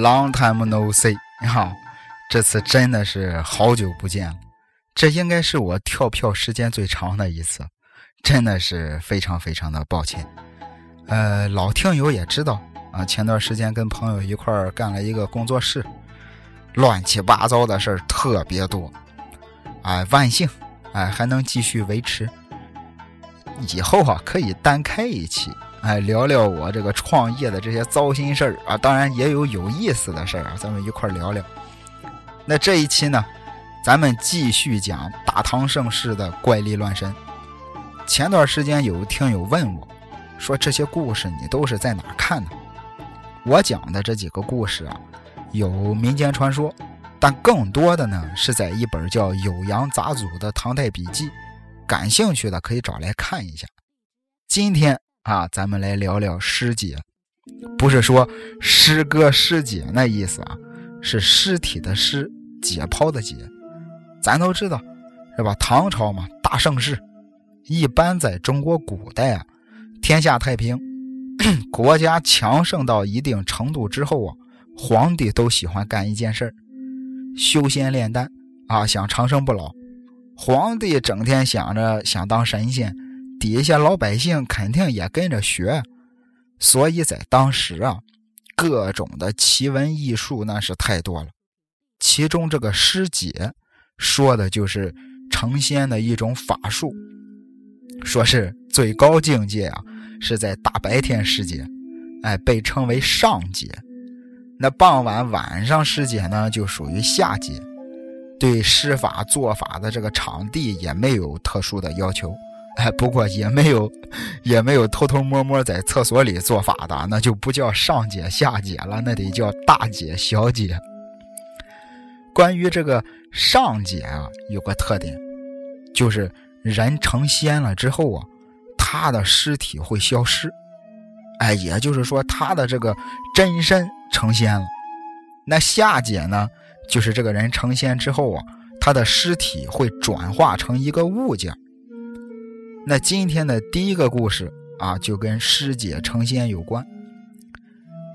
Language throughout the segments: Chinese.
Long time no see，你好，这次真的是好久不见了，这应该是我跳票时间最长的一次，真的是非常非常的抱歉。呃，老听友也知道啊，前段时间跟朋友一块儿干了一个工作室，乱七八糟的事儿特别多，哎，万幸，哎，还能继续维持。以后啊，可以单开一期，哎，聊聊我这个创业的这些糟心事儿啊。当然也有有意思的事儿啊，咱们一块聊聊。那这一期呢，咱们继续讲大唐盛世的怪力乱神。前段时间有听友问我，说这些故事你都是在哪看的？我讲的这几个故事啊，有民间传说，但更多的呢是在一本叫《酉阳杂俎》的唐代笔记。感兴趣的可以找来看一下。今天啊，咱们来聊聊师姐，不是说师哥师姐那意思啊，是尸体的尸，解剖的解。咱都知道是吧？唐朝嘛，大盛世，一般在中国古代啊，天下太平，国家强盛到一定程度之后啊，皇帝都喜欢干一件事修仙炼丹啊，想长生不老。皇帝整天想着想当神仙，底下老百姓肯定也跟着学，所以在当时啊，各种的奇闻异术那是太多了。其中这个师姐，说的就是成仙的一种法术，说是最高境界啊，是在大白天师姐，哎，被称为上界；那傍晚晚上师姐呢，就属于下界。对施法做法的这个场地也没有特殊的要求，哎，不过也没有，也没有偷偷摸摸在厕所里做法的，那就不叫上解下解了，那得叫大解小解。关于这个上解啊，有个特点，就是人成仙了之后啊，他的尸体会消失，哎，也就是说他的这个真身成仙了。那下解呢？就是这个人成仙之后啊，他的尸体会转化成一个物件。那今天的第一个故事啊，就跟师姐成仙有关。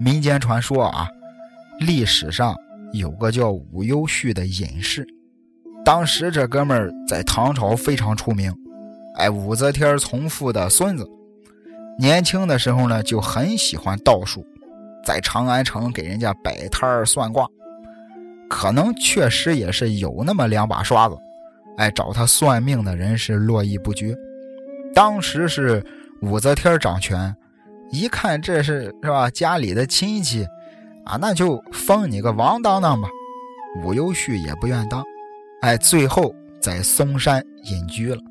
民间传说啊，历史上有个叫武攸绪的隐士，当时这哥们儿在唐朝非常出名，哎，武则天从父的孙子，年轻的时候呢就很喜欢道术，在长安城给人家摆摊儿算卦。可能确实也是有那么两把刷子，哎，找他算命的人是络绎不绝。当时是武则天掌权，一看这是是吧家里的亲戚，啊，那就封你个王当当吧。武攸绪也不愿当，哎，最后在嵩山隐居了。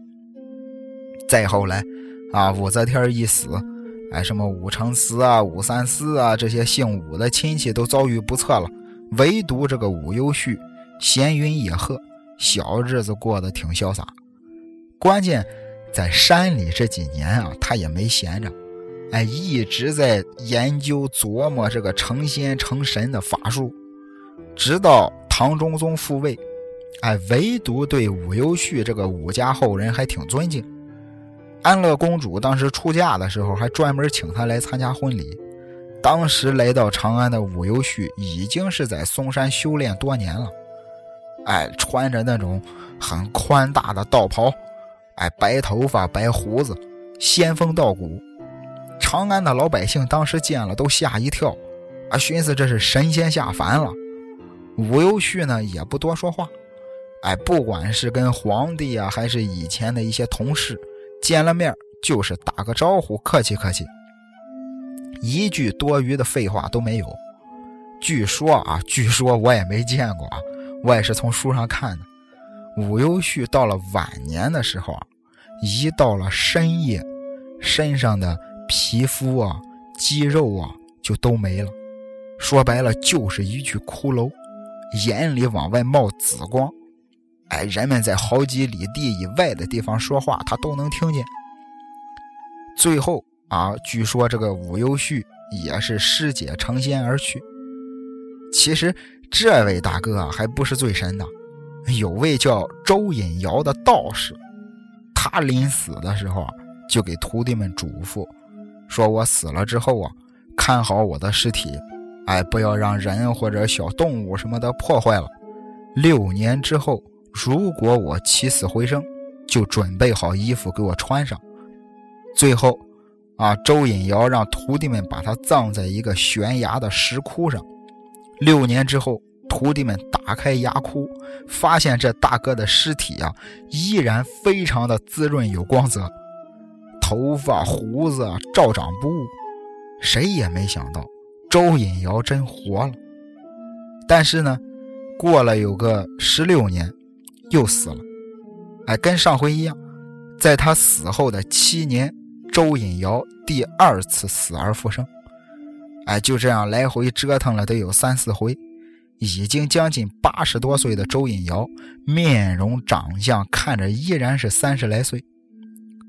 再后来，啊，武则天一死，哎，什么武承嗣啊、武三思啊这些姓武的亲戚都遭遇不测了。唯独这个武攸绪闲云野鹤，小日子过得挺潇洒。关键在山里这几年啊，他也没闲着，哎，一直在研究琢磨这个成仙成神的法术。直到唐中宗复位，哎，唯独对武攸绪这个武家后人还挺尊敬。安乐公主当时出嫁的时候，还专门请他来参加婚礼。当时来到长安的武攸绪已经是在嵩山修炼多年了，哎，穿着那种很宽大的道袍，哎，白头发白胡子，仙风道骨。长安的老百姓当时见了都吓一跳，啊，寻思这是神仙下凡了。武攸绪呢也不多说话，哎，不管是跟皇帝啊，还是以前的一些同事，见了面就是打个招呼，客气客气。一句多余的废话都没有。据说啊，据说我也没见过啊，我也是从书上看的。武攸绪到了晚年的时候啊，一到了深夜，身上的皮肤啊、肌肉啊就都没了，说白了就是一具骷髅，眼里往外冒紫光，哎，人们在好几里地以外的地方说话，他都能听见。最后。啊，据说这个武攸绪也是师姐成仙而去。其实这位大哥啊，还不是最神的，有位叫周隐尧的道士，他临死的时候啊，就给徒弟们嘱咐，说我死了之后啊，看好我的尸体，哎，不要让人或者小动物什么的破坏了。六年之后，如果我起死回生，就准备好衣服给我穿上。最后，啊，周隐尧让徒弟们把他葬在一个悬崖的石窟上。六年之后，徒弟们打开牙窟，发现这大哥的尸体啊，依然非常的滋润有光泽，头发胡子照长不误。谁也没想到。周隐尧真活了，但是呢，过了有个十六年，又死了。哎，跟上回一样，在他死后的七年，周隐尧第二次死而复生。哎，就这样来回折腾了得有三四回，已经将近八十多岁的周引尧，面容长相看着依然是三十来岁。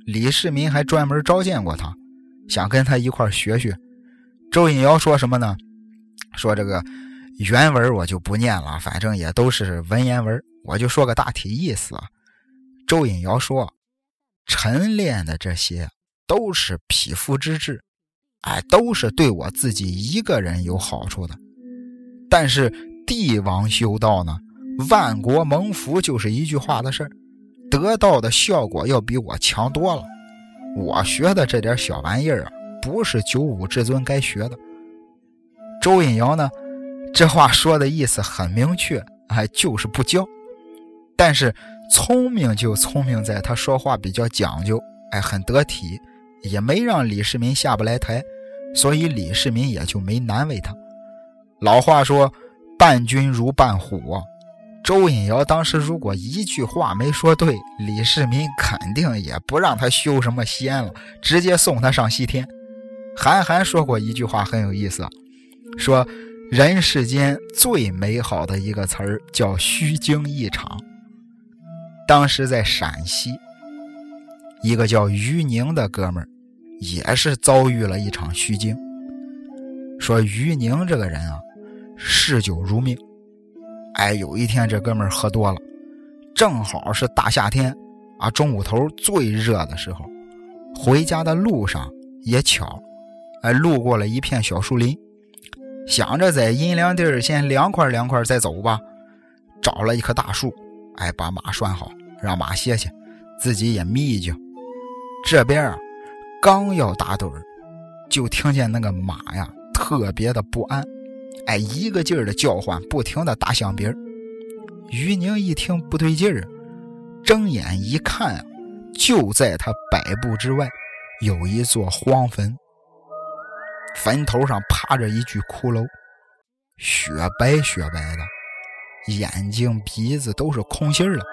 李世民还专门召见过他，想跟他一块学学。周引尧说什么呢？说这个原文我就不念了，反正也都是文言文，我就说个大体意思。周引尧说：“晨练的这些都是匹夫之志，哎，都是对我自己一个人有好处的。但是帝王修道呢，万国蒙福就是一句话的事儿，得到的效果要比我强多了。我学的这点小玩意儿啊。”不是九五至尊该学的。周隐瑶呢，这话说的意思很明确，哎，就是不教。但是聪明就聪明在他说话比较讲究，哎，很得体，也没让李世民下不来台，所以李世民也就没难为他。老话说，伴君如伴虎。周隐尧当时如果一句话没说对，李世民肯定也不让他修什么仙了，直接送他上西天。韩寒说过一句话很有意思，说人世间最美好的一个词儿叫虚惊一场。当时在陕西，一个叫于宁的哥们儿也是遭遇了一场虚惊。说于宁这个人啊，嗜酒如命。哎，有一天这哥们儿喝多了，正好是大夏天啊，中午头最热的时候，回家的路上也巧。哎，路过了一片小树林，想着在阴凉地儿先凉快凉快再走吧。找了一棵大树，哎，把马拴好，让马歇歇，自己也眯一觉。这边啊，刚要打盹儿，就听见那个马呀特别的不安，哎，一个劲儿的叫唤，不停的打响鼻儿。于宁一听不对劲儿，睁眼一看啊，就在他百步之外，有一座荒坟。坟头上趴着一具骷髅，雪白雪白的，眼睛鼻子都是空心儿的，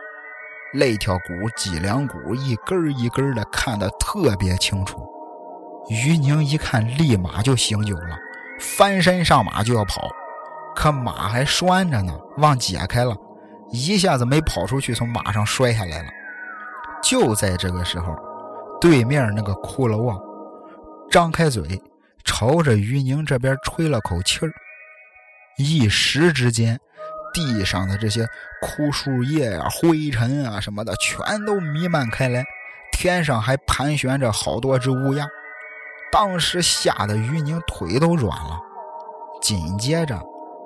肋条骨、脊梁骨一根一根的，看得特别清楚。于宁一看，立马就醒酒了，翻身上马就要跑，可马还拴着呢，忘解开了，一下子没跑出去，从马上摔下来了。就在这个时候，对面那个骷髅啊，张开嘴。朝着于宁这边吹了口气儿，一时之间，地上的这些枯树叶啊、灰尘啊什么的，全都弥漫开来。天上还盘旋着好多只乌鸦，当时吓得于宁腿都软了。紧接着，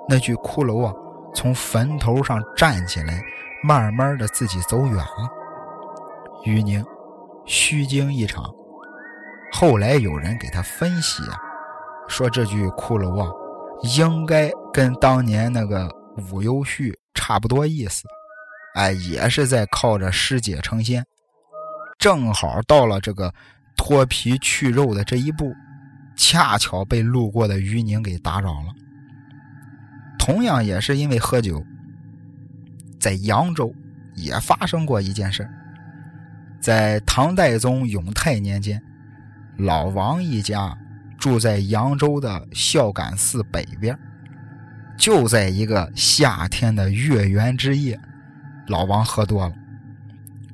那具骷髅啊，从坟头上站起来，慢慢的自己走远了。于宁虚惊一场。后来有人给他分析啊。说这具骷髅啊，应该跟当年那个武幽绪差不多意思，哎，也是在靠着尸解成仙，正好到了这个脱皮去肉的这一步，恰巧被路过的于宁给打扰了。同样也是因为喝酒，在扬州也发生过一件事在唐代宗永泰年间，老王一家。住在扬州的孝感寺北边，就在一个夏天的月圆之夜，老王喝多了，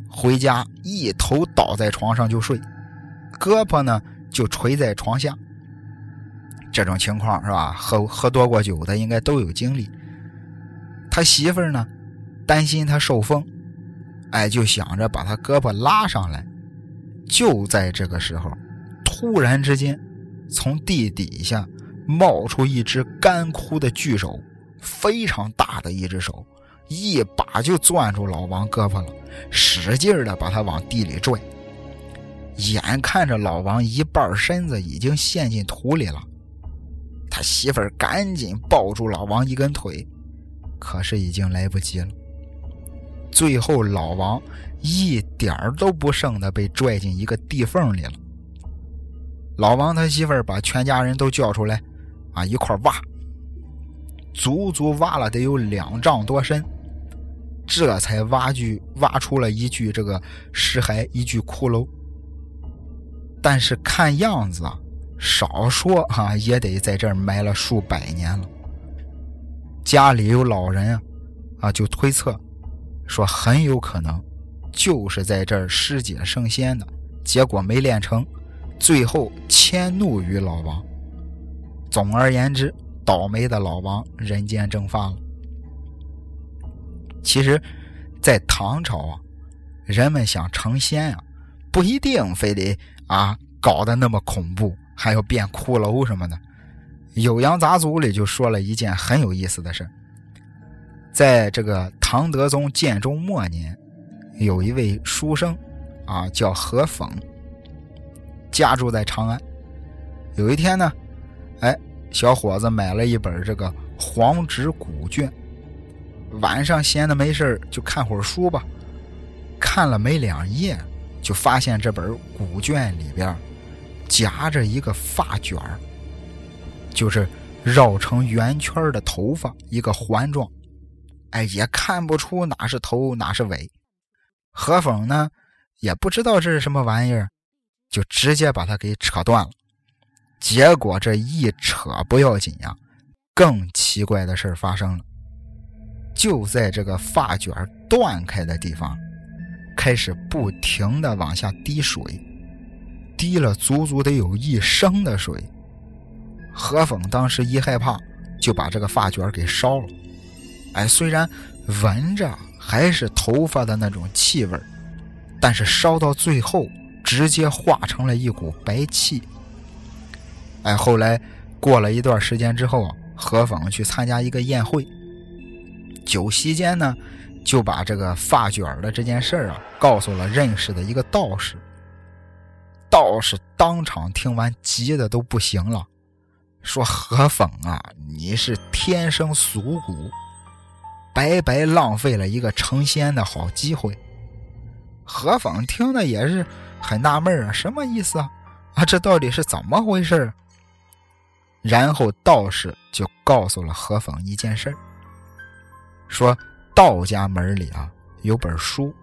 回家一头倒在床上就睡，胳膊呢就垂在床下。这种情况是吧？喝喝多过酒的应该都有经历。他媳妇儿呢，担心他受风，哎，就想着把他胳膊拉上来。就在这个时候，突然之间。从地底下冒出一只干枯的巨手，非常大的一只手，一把就攥住老王胳膊了，使劲的把他往地里拽。眼看着老王一半身子已经陷进土里了，他媳妇儿赶紧抱住老王一根腿，可是已经来不及了。最后，老王一点都不剩的被拽进一个地缝里了。老王他媳妇儿把全家人都叫出来，啊，一块挖，足足挖了得有两丈多深，这才挖具挖出了一具这个尸骸，一具骷髅。但是看样子啊，少说啊也得在这儿埋了数百年了。家里有老人啊，啊就推测说很有可能就是在这儿师姐升仙的，结果没练成，最后迁怒于老王。总而言之，倒霉的老王人间蒸发了。其实，在唐朝啊，人们想成仙啊，不一定非得。啊，搞得那么恐怖，还要变骷髅什么的。《酉阳杂族里就说了一件很有意思的事在这个唐德宗建中末年，有一位书生，啊，叫何讽，家住在长安。有一天呢，哎，小伙子买了一本这个黄纸古卷，晚上闲的没事就看会儿书吧，看了没两页。就发现这本古卷里边夹着一个发卷就是绕成圆圈的头发，一个环状。哎，也看不出哪是头哪是尾。何峰呢，也不知道这是什么玩意儿，就直接把它给扯断了。结果这一扯不要紧呀，更奇怪的事发生了。就在这个发卷断开的地方。开始不停的往下滴水，滴了足足得有一升的水。何风当时一害怕，就把这个发卷给烧了。哎，虽然闻着还是头发的那种气味但是烧到最后，直接化成了一股白气。哎，后来过了一段时间之后啊，何风去参加一个宴会，酒席间呢。就把这个发卷的这件事啊，告诉了认识的一个道士。道士当场听完，急的都不行了，说：“何风啊，你是天生俗骨，白白浪费了一个成仙的好机会。”何风听的也是很纳闷啊，什么意思啊？啊，这到底是怎么回事？然后道士就告诉了何风一件事说。道家门里啊，有本书，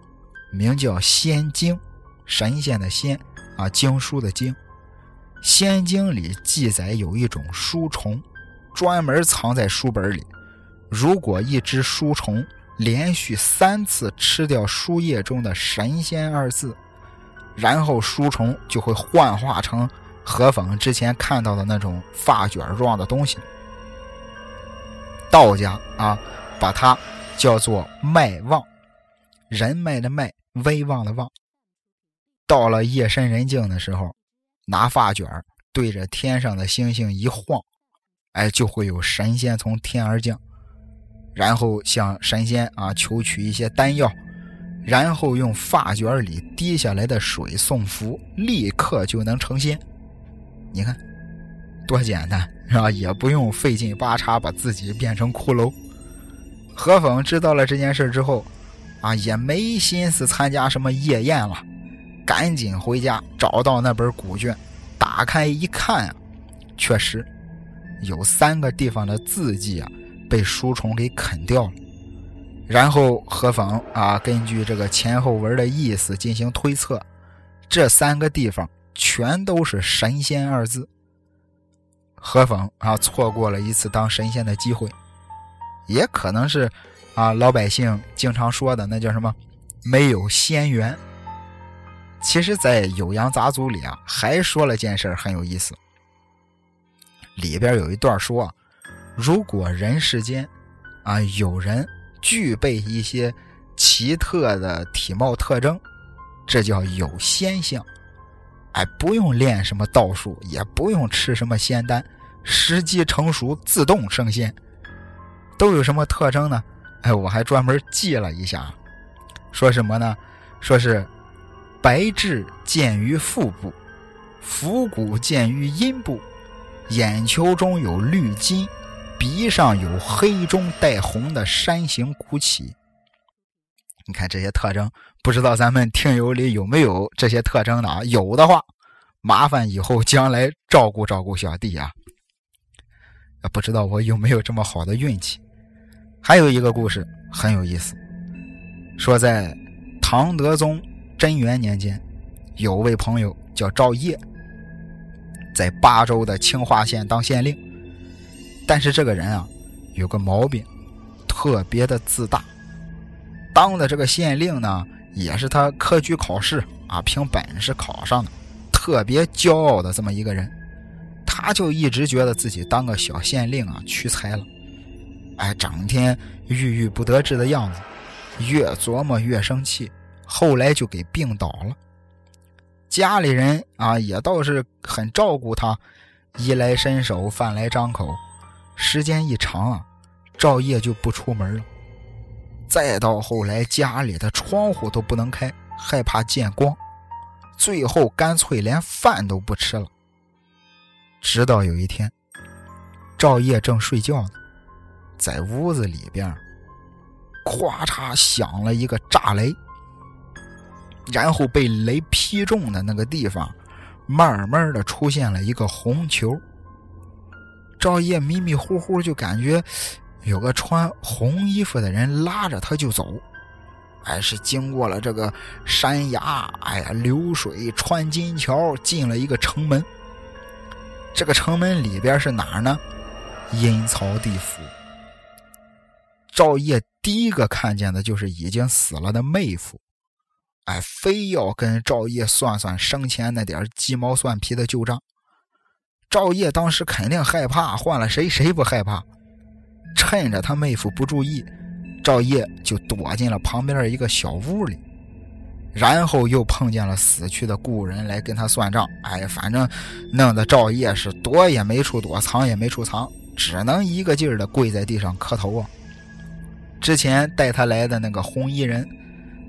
名叫《仙经》，神仙的仙啊，经书的经。《仙经》里记载有一种书虫，专门藏在书本里。如果一只书虫连续三次吃掉书页中的“神仙”二字，然后书虫就会幻化成何风之前看到的那种发卷状的东西。道家啊，把它。叫做脉望，人脉的脉，威望的望。到了夜深人静的时候，拿发卷对着天上的星星一晃，哎，就会有神仙从天而降，然后向神仙啊求取一些丹药，然后用发卷里滴下来的水送符，立刻就能成仙。你看，多简单是吧？也不用费劲八叉把自己变成骷髅。何峰知道了这件事之后，啊，也没心思参加什么夜宴了，赶紧回家找到那本古卷，打开一看啊，确实有三个地方的字迹啊被书虫给啃掉了。然后何峰啊，根据这个前后文的意思进行推测，这三个地方全都是神仙二字。何峰啊，错过了一次当神仙的机会。也可能是，啊，老百姓经常说的那叫什么，没有仙缘。其实，在《酉阳杂族里啊，还说了件事很有意思。里边有一段说，如果人世间，啊，有人具备一些奇特的体貌特征，这叫有仙相。哎，不用练什么道术，也不用吃什么仙丹，时机成熟自动升仙，都有什么特征呢？哎，我还专门记了一下，说什么呢？说是白痣见于腹部，腹骨见于阴部，眼球中有绿筋，鼻上有黑中带红的山形鼓起。你看这些特征，不知道咱们听友里有没有这些特征的啊？有的话，麻烦以后将来照顾照顾小弟啊。不知道我有没有这么好的运气？还有一个故事很有意思，说在唐德宗贞元年间，有位朋友叫赵烨，在巴州的清化县当县令。但是这个人啊，有个毛病，特别的自大。当的这个县令呢，也是他科举考试啊凭本事考上的，特别骄傲的这么一个人。他就一直觉得自己当个小县令啊屈才了，哎，整天郁郁不得志的样子，越琢磨越生气，后来就给病倒了。家里人啊也倒是很照顾他，衣来伸手，饭来张口。时间一长啊，赵烨就不出门了。再到后来，家里的窗户都不能开，害怕见光，最后干脆连饭都不吃了。直到有一天，赵烨正睡觉呢，在屋子里边，咵嚓响了一个炸雷，然后被雷劈中的那个地方，慢慢的出现了一个红球。赵烨迷迷糊糊就感觉有个穿红衣服的人拉着他就走，哎，是经过了这个山崖，哎呀，流水穿金桥，进了一个城门。这个城门里边是哪儿呢？阴曹地府。赵烨第一个看见的就是已经死了的妹夫，哎，非要跟赵烨算算生前那点鸡毛蒜皮的旧账。赵烨当时肯定害怕，换了谁谁不害怕？趁着他妹夫不注意，赵烨就躲进了旁边一个小屋里。然后又碰见了死去的故人来跟他算账，哎，反正弄得赵烨是躲也没处躲，藏也没处藏，只能一个劲儿的跪在地上磕头啊。之前带他来的那个红衣人，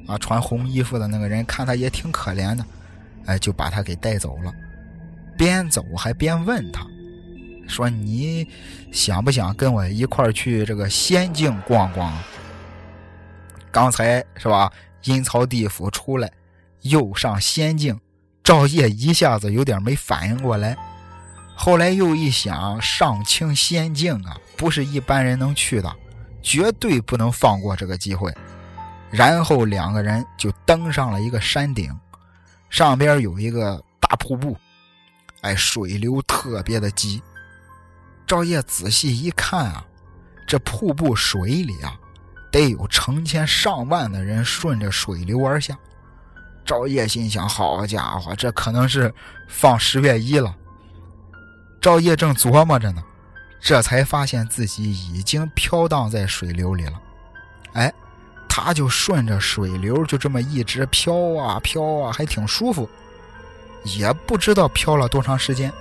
啊，穿红衣服的那个人，看他也挺可怜的，哎，就把他给带走了，边走还边问他，说你想不想跟我一块儿去这个仙境逛逛？刚才是吧？阴曹地府出来，又上仙境，赵烨一下子有点没反应过来。后来又一想，上清仙境啊，不是一般人能去的，绝对不能放过这个机会。然后两个人就登上了一个山顶，上边有一个大瀑布，哎，水流特别的急。赵烨仔细一看啊，这瀑布水里啊。得有成千上万的人顺着水流而下。赵烨心想：“好家伙，这可能是放十月一了。”赵烨正琢磨着呢，这才发现自己已经飘荡在水流里了。哎，他就顺着水流，就这么一直飘啊飘啊，还挺舒服。也不知道飘了多长时间，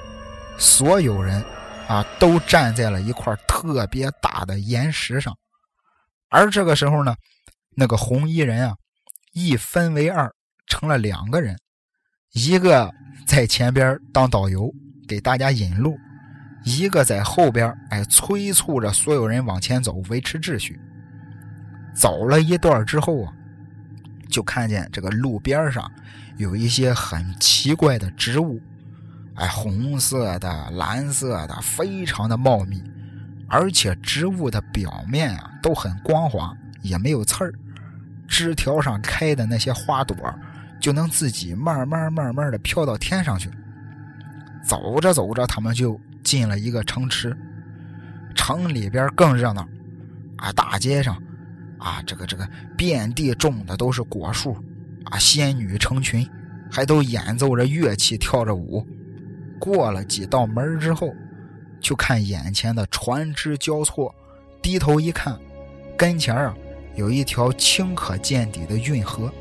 所有人啊都站在了一块特别大的岩石上。而这个时候呢，那个红衣人啊，一分为二，成了两个人，一个在前边当导游给大家引路，一个在后边哎催促着所有人往前走，维持秩序。走了一段之后啊，就看见这个路边上有一些很奇怪的植物，哎，红色的、蓝色的，非常的茂密。而且植物的表面啊都很光滑，也没有刺儿，枝条上开的那些花朵就能自己慢慢慢慢的飘到天上去。走着走着，他们就进了一个城池，城里边更热闹，啊，大街上，啊，这个这个遍地种的都是果树，啊，仙女成群，还都演奏着乐器，跳着舞。过了几道门之后。就看眼前的船只交错，低头一看，跟前啊有一条清可见底的运河，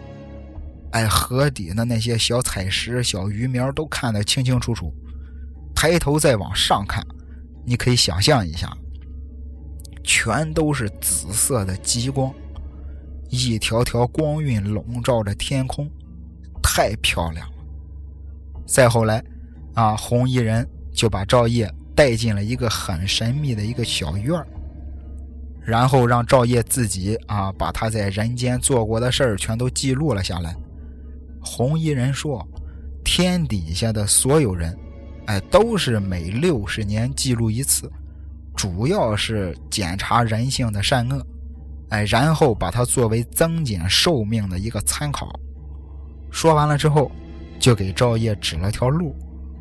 哎，河底的那些小彩石、小鱼苗都看得清清楚楚。抬头再往上看，你可以想象一下，全都是紫色的极光，一条条光晕笼罩着天空，太漂亮了。再后来，啊，红衣人就把赵烨带进了一个很神秘的一个小院儿，然后让赵烨自己啊把他在人间做过的事儿全都记录了下来。红衣人说：“天底下的所有人。”哎，都是每六十年记录一次，主要是检查人性的善恶，哎，然后把它作为增减寿命的一个参考。说完了之后，就给赵烨指了条路，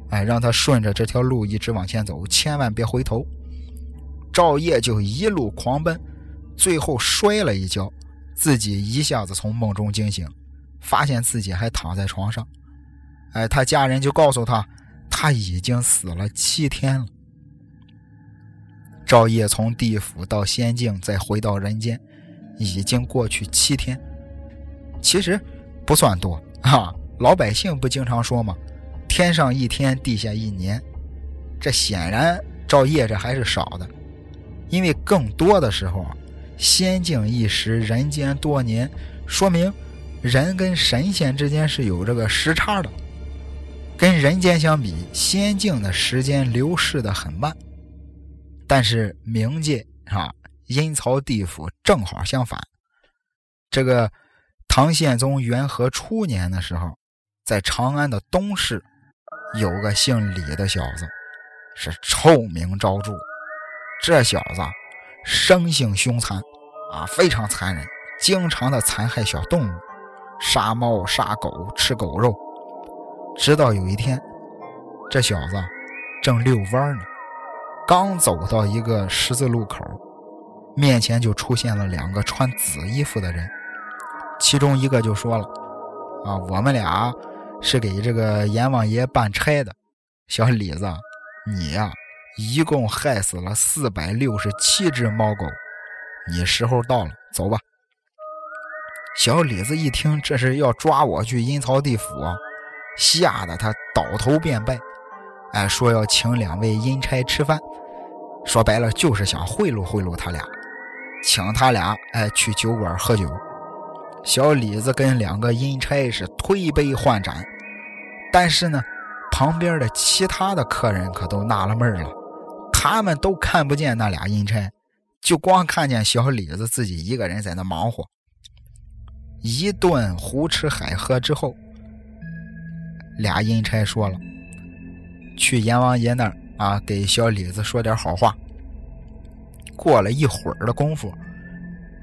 哎，让他顺着这条路一直往前走，千万别回头。赵烨就一路狂奔，最后摔了一跤，自己一下子从梦中惊醒，发现自己还躺在床上。哎，他家人就告诉他。他已经死了七天了。赵烨从地府到仙境，再回到人间，已经过去七天。其实不算多啊，老百姓不经常说吗？天上一天，地下一年。这显然赵烨这还是少的，因为更多的时候，仙境一时，人间多年，说明人跟神仙之间是有这个时差的。跟人间相比，仙境的时间流逝的很慢，但是冥界啊，阴曹地府正好相反。这个唐宪宗元和初年的时候，在长安的东市，有个姓李的小子，是臭名昭著。这小子生性凶残啊，非常残忍，经常的残害小动物，杀猫杀狗，吃狗肉。直到有一天，这小子正遛弯呢，刚走到一个十字路口，面前就出现了两个穿紫衣服的人，其中一个就说了：“啊，我们俩是给这个阎王爷办差的，小李子，你呀，一共害死了四百六十七只猫狗，你时候到了，走吧。”小李子一听，这是要抓我去阴曹地府啊！吓得他倒头便拜，哎，说要请两位阴差吃饭，说白了就是想贿赂贿赂他俩，请他俩哎去酒馆喝酒。小李子跟两个阴差是推杯换盏，但是呢，旁边的其他的客人可都纳了闷了，他们都看不见那俩阴差，就光看见小李子自己一个人在那忙活。一顿胡吃海喝之后。俩阴差说了，去阎王爷那儿啊，给小李子说点好话。过了一会儿的功夫，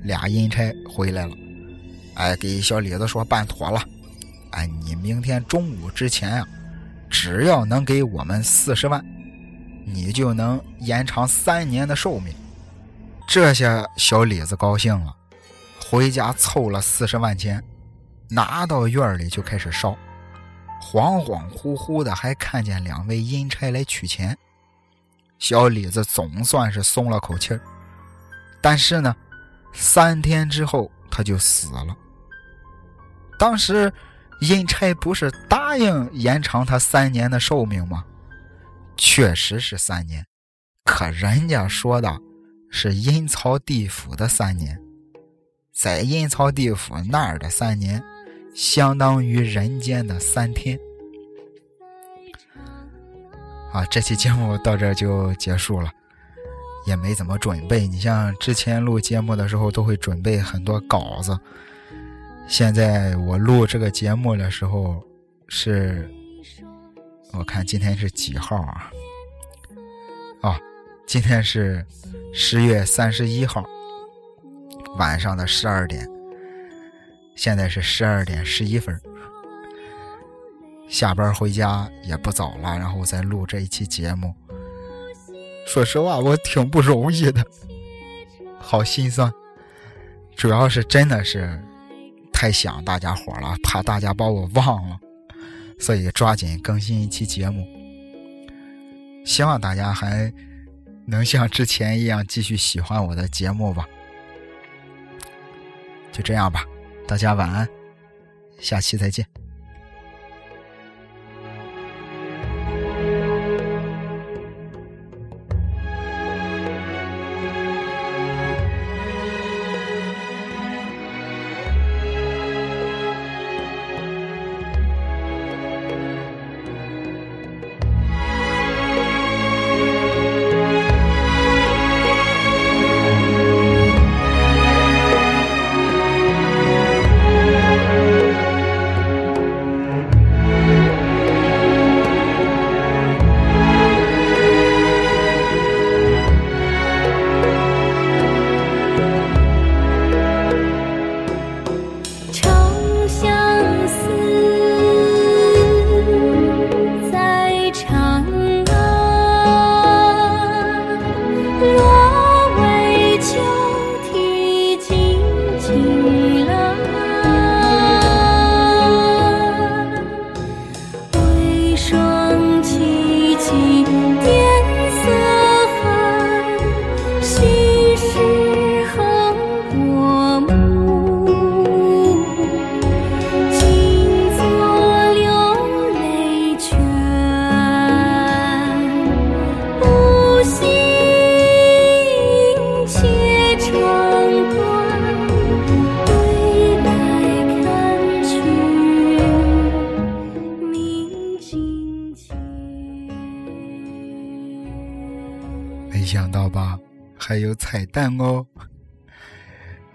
俩阴差回来了，哎，给小李子说办妥了，哎，你明天中午之前啊，只要能给我们四十万，你就能延长三年的寿命。这下小李子高兴了，回家凑了四十万钱，拿到院里就开始烧。恍恍惚惚的，还看见两位阴差来取钱，小李子总算是松了口气儿。但是呢，三天之后他就死了。当时阴差不是答应延长他三年的寿命吗？确实是三年，可人家说的是阴曹地府的三年，在阴曹地府那儿的三年。相当于人间的三天。啊，这期节目到这就结束了，也没怎么准备。你像之前录节目的时候，都会准备很多稿子。现在我录这个节目的时候，是，我看今天是几号啊？哦，今天是十月三十一号晚上的十二点。现在是十二点十一分，下班回家也不早了，然后再录这一期节目。说实话，我挺不容易的，好心酸。主要是真的是太想大家伙了，怕大家把我忘了，所以抓紧更新一期节目。希望大家还能像之前一样继续喜欢我的节目吧。就这样吧。大家晚安，下期再见。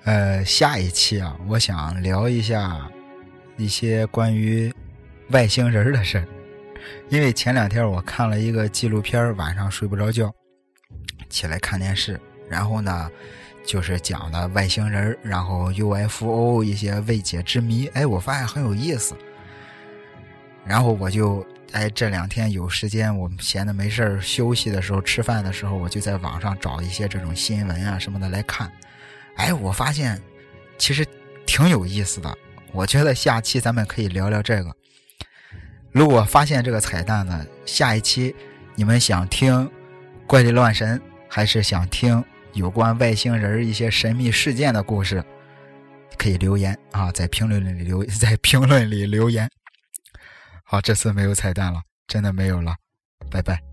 呃，下一期啊，我想聊一下一些关于外星人的事儿，因为前两天我看了一个纪录片，晚上睡不着觉，起来看电视，然后呢，就是讲的外星人，然后 UFO 一些未解之谜，哎，我发现很有意思，然后我就。哎，这两天有时间，我闲的没事儿，休息的时候、吃饭的时候，我就在网上找一些这种新闻啊什么的来看。哎，我发现其实挺有意思的。我觉得下期咱们可以聊聊这个。如果发现这个彩蛋呢，下一期你们想听怪力乱神，还是想听有关外星人一些神秘事件的故事，可以留言啊，在评论里留，在评论里留言。好，这次没有彩蛋了，真的没有了，拜拜。